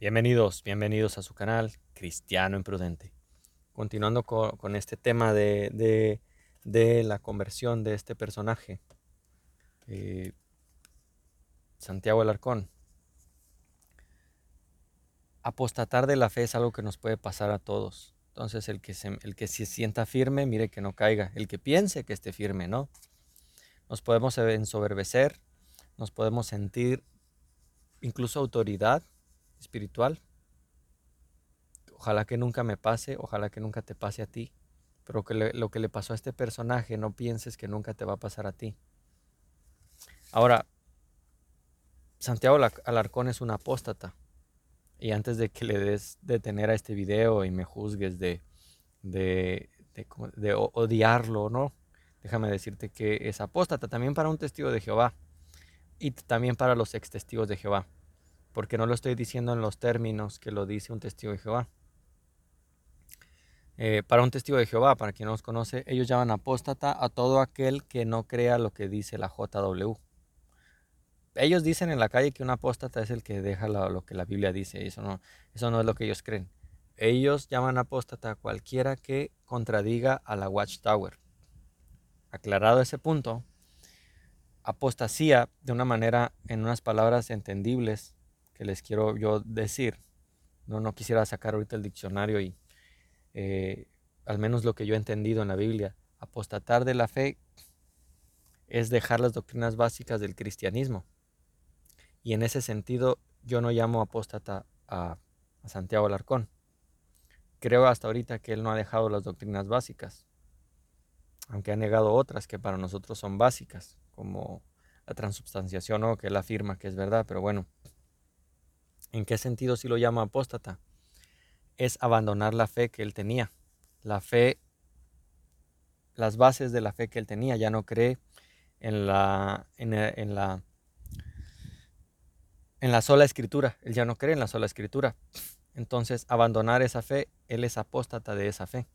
Bienvenidos, bienvenidos a su canal Cristiano Imprudente. Continuando con, este tema de, la conversión de este personaje, eh, Santiago Alarcón. Apostatar de la fe es algo que nos puede pasar a todos. Entonces el que, se, el que se sienta firme, mire que no caiga. El que piense que esté firme, ¿no? Nos podemos ensoberbecer, nos podemos sentir incluso autoridad espiritual. Ojalá que nunca me pase, ojalá que nunca te pase a ti. Pero que lo que le pasó a este personaje, no pienses que nunca te va a pasar a ti. Ahora, Santiago Alarcón es un apóstata. Y antes de que le des detener a este video y me juzgues de, de, de, odiarlo, ¿no? Déjame decirte que es apóstata también para un testigo de Jehová y también para los ex testigos de Jehová porque no lo estoy diciendo en los términos que lo dice un testigo de Jehová. Eh, para un testigo de Jehová, para quien no los conoce, ellos llaman apóstata a todo aquel que no crea lo que dice la JW. Ellos dicen en la calle que un apóstata es el que deja lo, que la Biblia dice, eso no, eso no es lo que ellos creen. Ellos llaman apóstata a cualquiera que contradiga a la Watchtower. Aclarado ese punto, apostasía de una manera, en unas palabras entendibles, que les quiero yo decir. No, no quisiera sacar ahorita el diccionario y eh, al menos lo que yo he entendido en la Biblia, apostatar de la fe es dejar las doctrinas básicas del cristianismo. Y en ese sentido yo no llamo apóstata a, a Santiago Alarcón. Creo hasta ahorita que él no ha dejado las doctrinas básicas, aunque ha negado otras que para nosotros son básicas, como la transubstanciación o que él afirma que es verdad, pero bueno, ¿En qué sentido si lo llama apóstata? Es abandonar la fe que él tenía. La fe, las bases de la fe que él tenía. Ya no cree en la, en, la, en la sola escritura. Él ya no cree en la sola escritura. Entonces, abandonar esa fe, él es apóstata de esa fe.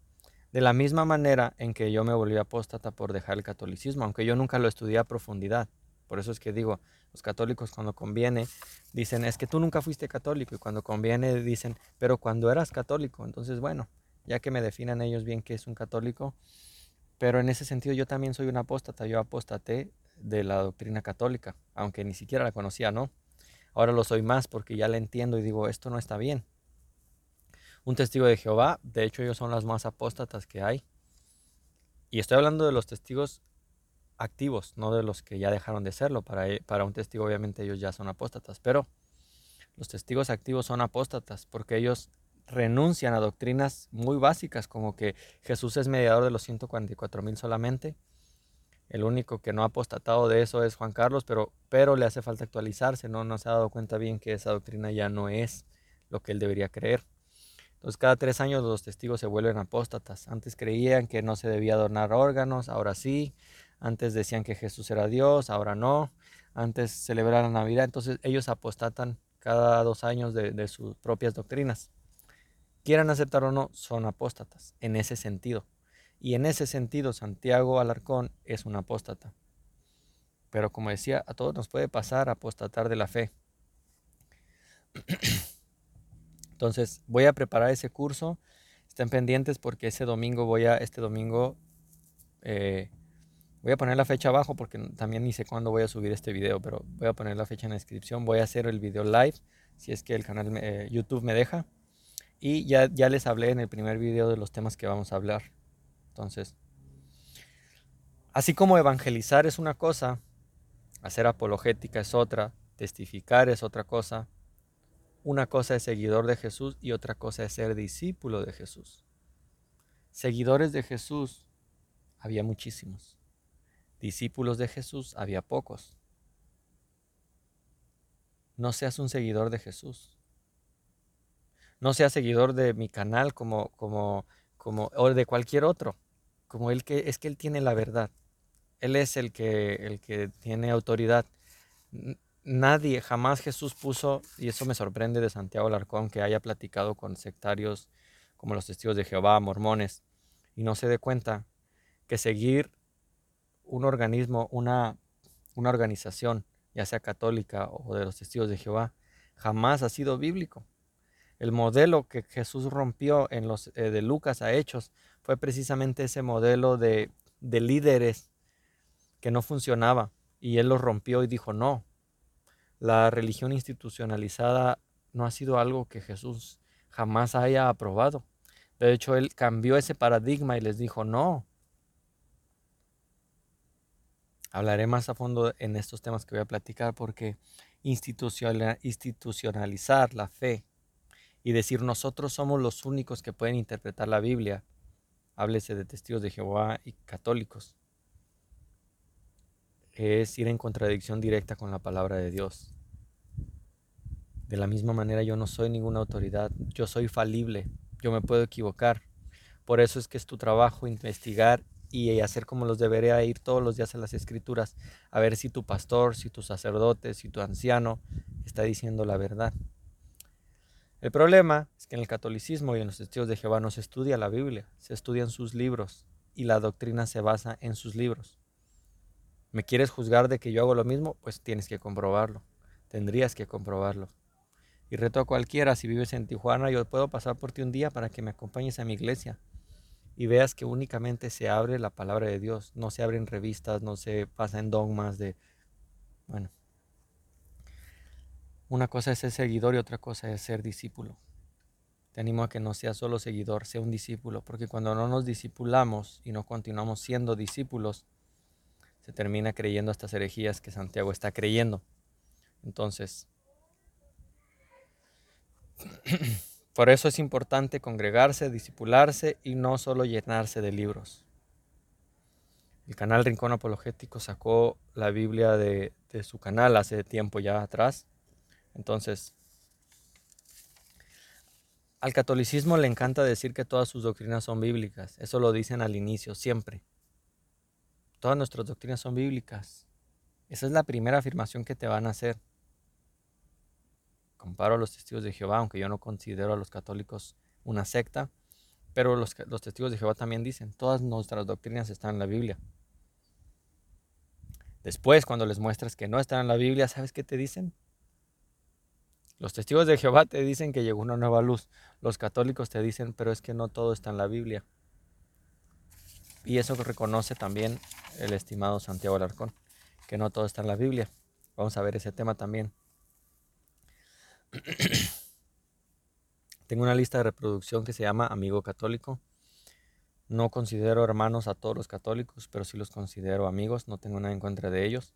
De la misma manera en que yo me volví apóstata por dejar el catolicismo, aunque yo nunca lo estudié a profundidad. Por eso es que digo, los católicos cuando conviene dicen, es que tú nunca fuiste católico. Y cuando conviene dicen, pero cuando eras católico. Entonces, bueno, ya que me definan ellos bien qué es un católico. Pero en ese sentido yo también soy un apóstata. Yo apostaté de la doctrina católica, aunque ni siquiera la conocía, ¿no? Ahora lo soy más porque ya la entiendo y digo, esto no está bien. Un testigo de Jehová, de hecho ellos son las más apóstatas que hay. Y estoy hablando de los testigos activos, no de los que ya dejaron de serlo. Para, e, para un testigo obviamente ellos ya son apóstatas, pero los testigos activos son apóstatas porque ellos renuncian a doctrinas muy básicas como que Jesús es mediador de los 144 mil solamente. El único que no ha apostatado de eso es Juan Carlos, pero, pero le hace falta actualizarse, ¿no? no se ha dado cuenta bien que esa doctrina ya no es lo que él debería creer. Entonces cada tres años los testigos se vuelven apóstatas. Antes creían que no se debía donar órganos, ahora sí. Antes decían que Jesús era Dios, ahora no. Antes celebraban la Navidad, entonces ellos apostatan cada dos años de, sus propias doctrinas. Quieran aceptar o no, son apóstatas en ese sentido. Y en ese sentido, Santiago Alarcón es un apóstata. Pero como decía, a todos nos puede pasar apostatar de la fe. Entonces, voy a preparar ese curso. Estén pendientes porque ese domingo voy a, este domingo eh, Voy a poner la fecha abajo porque también ni sé cuándo voy a subir este video, pero voy a poner la fecha en la descripción. Voy a hacer el video live si es que el canal eh, YouTube me deja. Y ya, ya les hablé en el primer video de los temas que vamos a hablar. Entonces, así como evangelizar es una cosa, hacer apologética es otra, testificar es otra cosa. Una cosa es seguidor de Jesús y otra cosa es ser discípulo de Jesús. Seguidores de Jesús había muchísimos discípulos de Jesús había pocos. No seas un seguidor de Jesús. No seas seguidor de mi canal como, como, como, o de cualquier otro. Como él que, es que él tiene la verdad. Él es el que, el que tiene autoridad. Nadie, jamás Jesús puso, y eso me sorprende de Santiago Alarcón, que haya platicado con sectarios como los testigos de Jehová, mormones, y no se dé cuenta que seguir un organismo, una, una organización, ya sea católica o de los testigos de Jehová, jamás ha sido bíblico. El modelo que Jesús rompió en los eh, de Lucas a Hechos fue precisamente ese modelo de, de líderes que no funcionaba y él lo rompió y dijo, no, la religión institucionalizada no ha sido algo que Jesús jamás haya aprobado. De hecho, él cambió ese paradigma y les dijo, no. Hablaré más a fondo en estos temas que voy a platicar porque institucionalizar la fe y decir nosotros somos los únicos que pueden interpretar la Biblia, háblese de testigos de Jehová y católicos, es ir en contradicción directa con la palabra de Dios. De la misma manera yo no soy ninguna autoridad, yo soy falible, yo me puedo equivocar. Por eso es que es tu trabajo investigar y hacer como los debería ir todos los días a las escrituras, a ver si tu pastor, si tu sacerdote, si tu anciano está diciendo la verdad. El problema es que en el catolicismo y en los testigos de Jehová no se estudia la Biblia, se estudian sus libros y la doctrina se basa en sus libros. ¿Me quieres juzgar de que yo hago lo mismo? Pues tienes que comprobarlo, tendrías que comprobarlo. Y reto a cualquiera, si vives en Tijuana, yo puedo pasar por ti un día para que me acompañes a mi iglesia y veas que únicamente se abre la palabra de Dios, no se abren revistas, no se pasa en dogmas de, bueno, una cosa es ser seguidor y otra cosa es ser discípulo. Te animo a que no seas solo seguidor, sea un discípulo, porque cuando no nos discipulamos y no continuamos siendo discípulos, se termina creyendo estas herejías que Santiago está creyendo. Entonces, por eso es importante congregarse, disipularse y no solo llenarse de libros. El canal Rincón Apologético sacó la Biblia de, su canal hace tiempo ya atrás. Entonces, al catolicismo le encanta decir que todas sus doctrinas son bíblicas. Eso lo dicen al inicio, siempre. Todas nuestras doctrinas son bíblicas. Esa es la primera afirmación que te van a hacer comparo a los testigos de Jehová, aunque yo no considero a los católicos una secta, pero los, testigos de Jehová también dicen, todas nuestras doctrinas están en la Biblia. Después, cuando les muestras que no están en la Biblia, ¿sabes qué te dicen? Los testigos de Jehová te dicen que llegó una nueva luz. Los católicos te dicen, pero es que no todo está en la Biblia. Y eso reconoce también el estimado Santiago Alarcón, que no todo está en la Biblia. Vamos a ver ese tema también. Tengo una lista de reproducción que se llama Amigo Católico. No considero hermanos a todos los católicos, pero sí los considero amigos, no tengo nada en contra de ellos.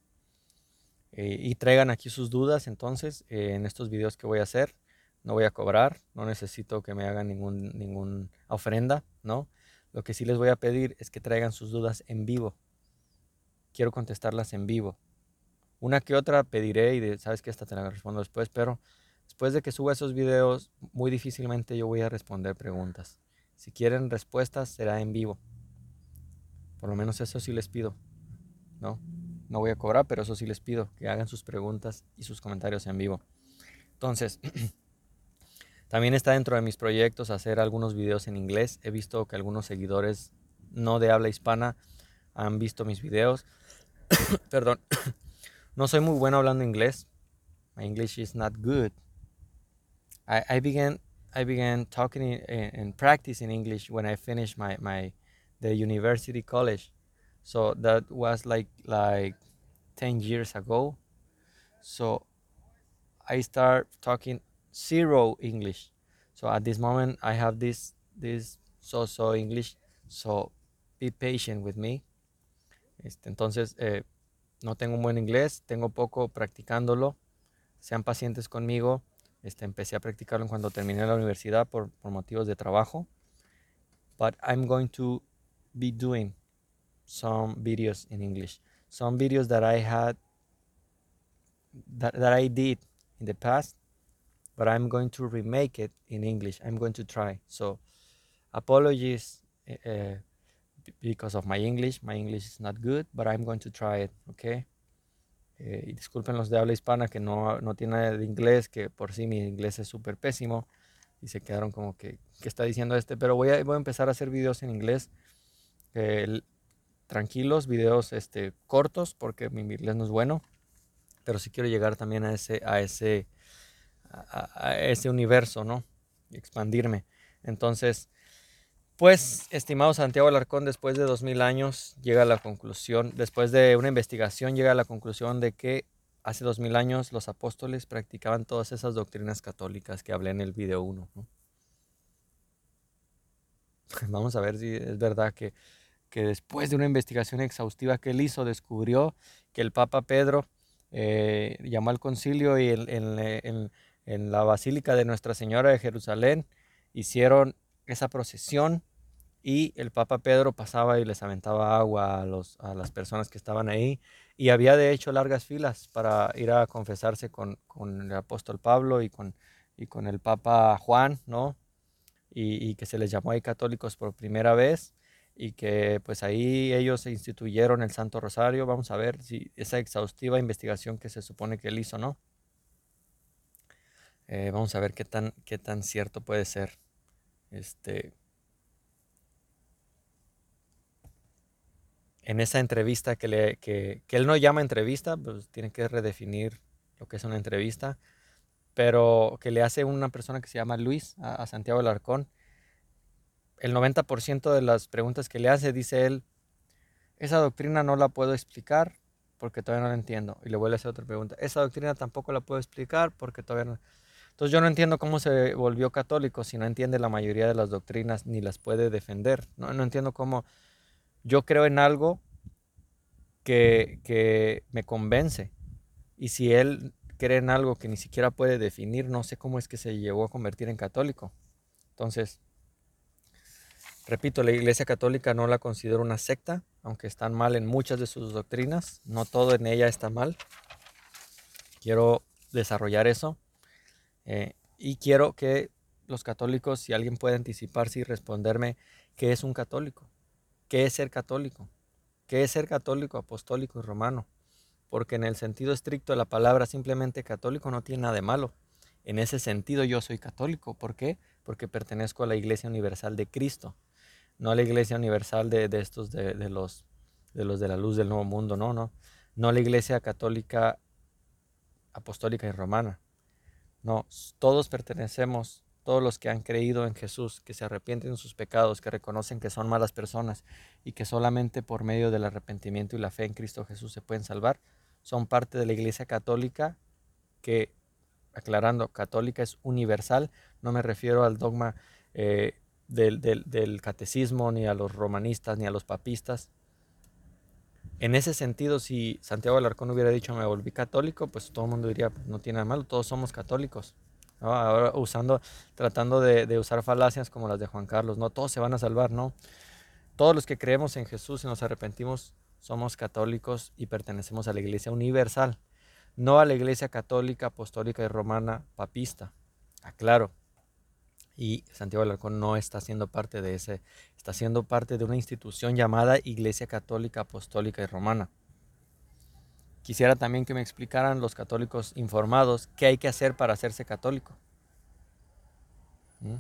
Eh, y traigan aquí sus dudas entonces eh, en estos videos que voy a hacer. No voy a cobrar, no necesito que me hagan ningún, ninguna ofrenda, ¿no? Lo que sí les voy a pedir es que traigan sus dudas en vivo. Quiero contestarlas en vivo. Una que otra pediré y sabes que esta te la respondo después, pero Después de que suba esos videos, muy difícilmente yo voy a responder preguntas. Si quieren respuestas, será en vivo. Por lo menos eso sí les pido. ¿no? No voy a cobrar, pero eso sí les pido, que hagan sus preguntas y sus comentarios en vivo. Entonces, también está dentro de mis proyectos hacer algunos videos en inglés. He visto que algunos seguidores no de habla hispana han visto mis videos. Perdón, no soy muy bueno hablando inglés. My English is not good. I, I began I began talking and practicing English when I finished my, my the university college. So that was like like 10 years ago. So I start talking zero English. So at this moment I have this this so so English. So be patient with me. Este, entonces eh, no tengo un buen inglés, tengo poco practicándolo. Sean pacientes conmigo. Este, empecé a practicarlo cuando terminé la universidad por, por motivos de trabajo. But I'm going to be doing some videos in English. Some videos that I had, that, that I did in the past, but I'm going to remake it in English. I'm going to try. So, apologies uh, because of my English. My English is not good, but I'm going to try it, okay? Eh, y disculpen los de habla hispana que no, no tienen de inglés, que por sí mi inglés es súper pésimo y se quedaron como que, ¿qué está diciendo este? Pero voy a, voy a empezar a hacer videos en inglés tranquilos, videos este, cortos, porque mi inglés no es bueno, pero sí quiero llegar también a ese, a ese, a, ese universo, ¿no? expandirme. Entonces, pues, estimado Santiago Alarcón, después de dos mil años llega a la conclusión, después de una investigación llega a la conclusión de que hace dos mil años los apóstoles practicaban todas esas doctrinas católicas que hablé en el video 1. Vamos a ver si es verdad que, después de una investigación exhaustiva que él hizo, descubrió que el Papa Pedro eh, llamó al concilio y en la Basílica de Nuestra Señora de Jerusalén hicieron esa procesión y el Papa Pedro pasaba y les aventaba agua a, los, a las personas que estaban ahí y había de hecho largas filas para ir a confesarse con, el apóstol Pablo y con, y con el Papa Juan, ¿no? Y, que se les llamó ahí católicos por primera vez y que pues ahí ellos instituyeron el Santo Rosario. Vamos a ver si esa exhaustiva investigación que se supone que él hizo, ¿no? Eh, vamos a ver qué tan, qué tan cierto puede ser. Este, en esa entrevista que, él no llama entrevista, pues tiene que redefinir lo que es una entrevista, pero que le hace una persona que se llama Luis a, Santiago Alarcón. El 90% de las preguntas que le hace, dice él, esa doctrina no la puedo explicar porque todavía no la entiendo. Y le vuelve a hacer otra pregunta, esa doctrina tampoco la puedo explicar porque todavía no... Entonces yo no entiendo cómo se volvió católico si no entiende la mayoría de las doctrinas ni las puede defender. No, no entiendo cómo yo creo en algo que, me convence. Y si él cree en algo que ni siquiera puede definir, no sé cómo es que se llegó a convertir en católico. Entonces, repito, la Iglesia Católica no la considero una secta, aunque están mal en muchas de sus doctrinas. No todo en ella está mal. Quiero desarrollar eso. Eh, y quiero que los católicos, si alguien puede anticiparse y responderme qué es un católico, qué es ser católico, qué es ser católico, apostólico y romano. Porque en el sentido estricto de la palabra simplemente católico no tiene nada de malo. En ese sentido yo soy católico. ¿Por qué? Porque pertenezco a la Iglesia Universal de Cristo, no a la Iglesia Universal de, estos, de, los, de los de la luz del nuevo mundo, no, no. No a la Iglesia Católica Apostólica y Romana. No, todos pertenecemos, todos los que han creído en Jesús, que se arrepienten de sus pecados, que reconocen que son malas personas y que solamente por medio del arrepentimiento y la fe en Cristo Jesús se pueden salvar, son parte de la Iglesia Católica que, aclarando, católica es universal, no me refiero al dogma eh, del, del catecismo, ni a los romanistas, ni a los papistas, en ese sentido, si Santiago Alarcón hubiera dicho me volví católico, pues todo el mundo diría, pues, no tiene nada malo, todos somos católicos. Ahora usando, tratando de, usar falacias como las de Juan Carlos, no todos se van a salvar, no. Todos los que creemos en Jesús y nos arrepentimos somos católicos y pertenecemos a la iglesia universal, no a la iglesia católica, apostólica y romana papista. Aclaro, y Santiago Alarcón no está siendo parte de ese, está siendo parte de una institución llamada Iglesia Católica Apostólica y Romana. Quisiera también que me explicaran los católicos informados qué hay que hacer para hacerse católico. ¿Mm?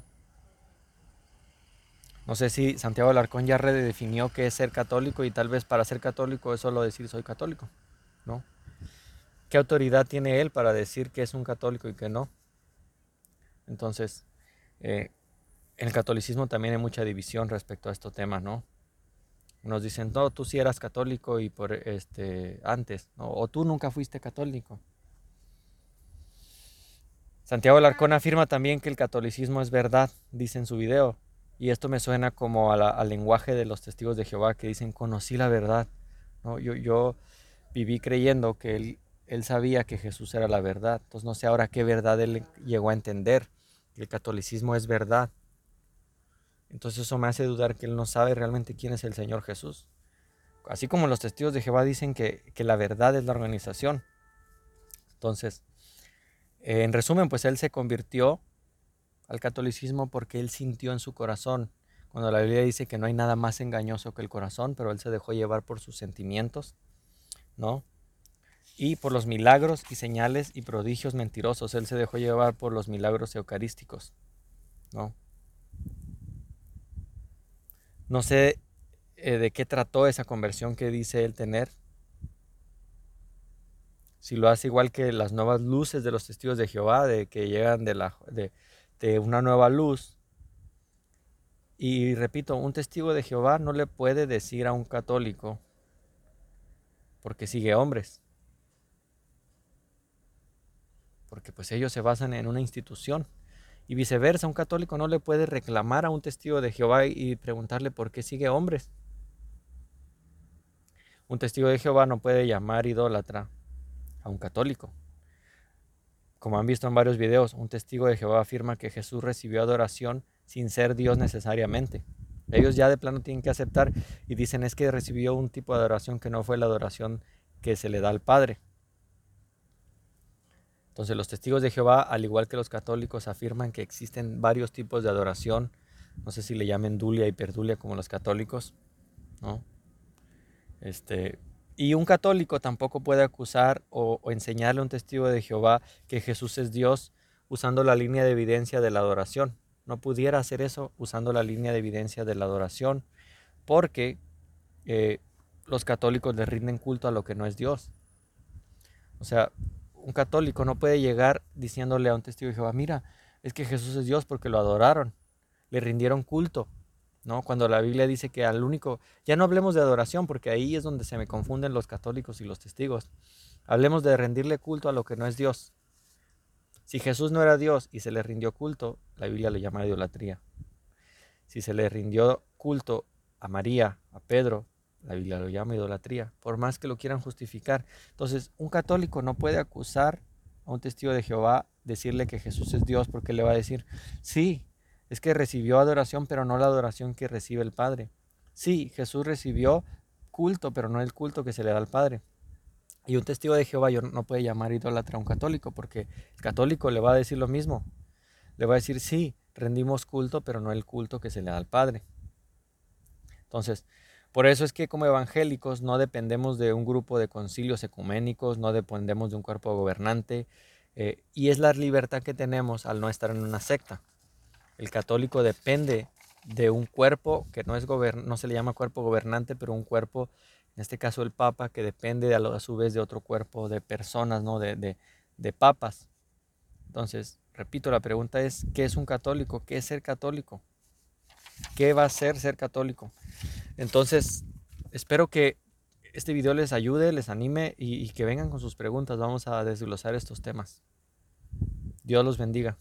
No sé si Santiago Alarcón ya redefinió qué es ser católico y tal vez para ser católico es solo decir soy católico, ¿no? ¿Qué autoridad tiene él para decir que es un católico y que no? Entonces, eh, en el catolicismo también hay mucha división respecto a estos temas, ¿no? Unos dicen, no, tú sí eras católico y por este antes, o tú nunca fuiste católico. Santiago Alarcón afirma también que el catolicismo es verdad, dice en su video, y esto me suena como al lenguaje de los testigos de Jehová que dicen, conocí la verdad. ¿No? Yo, yo viví creyendo que él, él sabía que Jesús era la verdad, entonces no sé ahora qué verdad él llegó a entender el catolicismo es verdad. Entonces eso me hace dudar que él no sabe realmente quién es el Señor Jesús. Así como los testigos de Jehová dicen que, la verdad es la organización. Entonces, en resumen, pues él se convirtió al catolicismo porque él sintió en su corazón, cuando la Biblia dice que no hay nada más engañoso que el corazón, pero él se dejó llevar por sus sentimientos, ¿no? Y por los milagros y señales y prodigios mentirosos. Él se dejó llevar por los milagros eucarísticos. ¿no? No sé eh, de qué trató esa conversión que dice él tener. Si lo hace igual que las nuevas luces de los testigos de Jehová, de que llegan de la, de, una nueva luz. Y repito, un testigo de Jehová no le puede decir a un católico porque sigue hombres. Porque pues ellos se basan en una institución. Y viceversa, un católico no le puede reclamar a un testigo de Jehová y preguntarle por qué sigue hombres. Un testigo de Jehová no puede llamar idólatra a un católico. Como han visto en varios videos, un testigo de Jehová afirma que Jesús recibió adoración sin ser Dios necesariamente. Ellos ya de plano tienen que aceptar y dicen es que recibió un tipo de adoración que no fue la adoración que se le da al Padre. Entonces los testigos de Jehová, al igual que los católicos, afirman que existen varios tipos de adoración. No sé si le llamen dulia y perdulia como los católicos, ¿no? Este, y un católico tampoco puede acusar o, enseñarle a un testigo de Jehová que Jesús es Dios usando la línea de evidencia de la adoración. No pudiera hacer eso usando la línea de evidencia de la adoración porque eh, los católicos le rinden culto a lo que no es Dios. O sea, un católico no puede llegar diciéndole a un testigo de Jehová, mira, es que Jesús es Dios porque lo adoraron, le rindieron culto, ¿no? Cuando la Biblia dice que al único, ya no hablemos de adoración porque ahí es donde se me confunden los católicos y los testigos. Hablemos de rendirle culto a lo que no es Dios. Si Jesús no era Dios y se le rindió culto, la Biblia le llama idolatría. Si se le rindió culto a María, a Pedro, la Biblia lo llama idolatría, por más que lo quieran justificar. Entonces, un católico no puede acusar a un testigo de Jehová, decirle que Jesús es Dios, porque le va a decir, sí, es que recibió adoración, pero no la adoración que recibe el Padre. Sí, Jesús recibió culto, pero no el culto que se le da al Padre. Y un testigo de Jehová no puede llamar idólatra a un católico, porque el católico le va a decir lo mismo. Le va a decir, sí, rendimos culto, pero no el culto que se le da al Padre. Entonces, por eso es que como evangélicos no dependemos de un grupo de concilios ecuménicos, no dependemos de un cuerpo gobernante, eh, y es la libertad que tenemos al no estar en una secta. El católico depende de un cuerpo que no, es no se le llama cuerpo gobernante, pero un cuerpo, en este caso el Papa, que depende a, su vez de otro cuerpo de personas, ¿no? de, de papas. Entonces, repito, la pregunta es, ¿qué es un católico? ¿Qué es ser católico? ¿Qué va a ser ser católico? Entonces, espero que este video les ayude, les anime y, que vengan con sus preguntas. Vamos a desglosar estos temas. Dios los bendiga.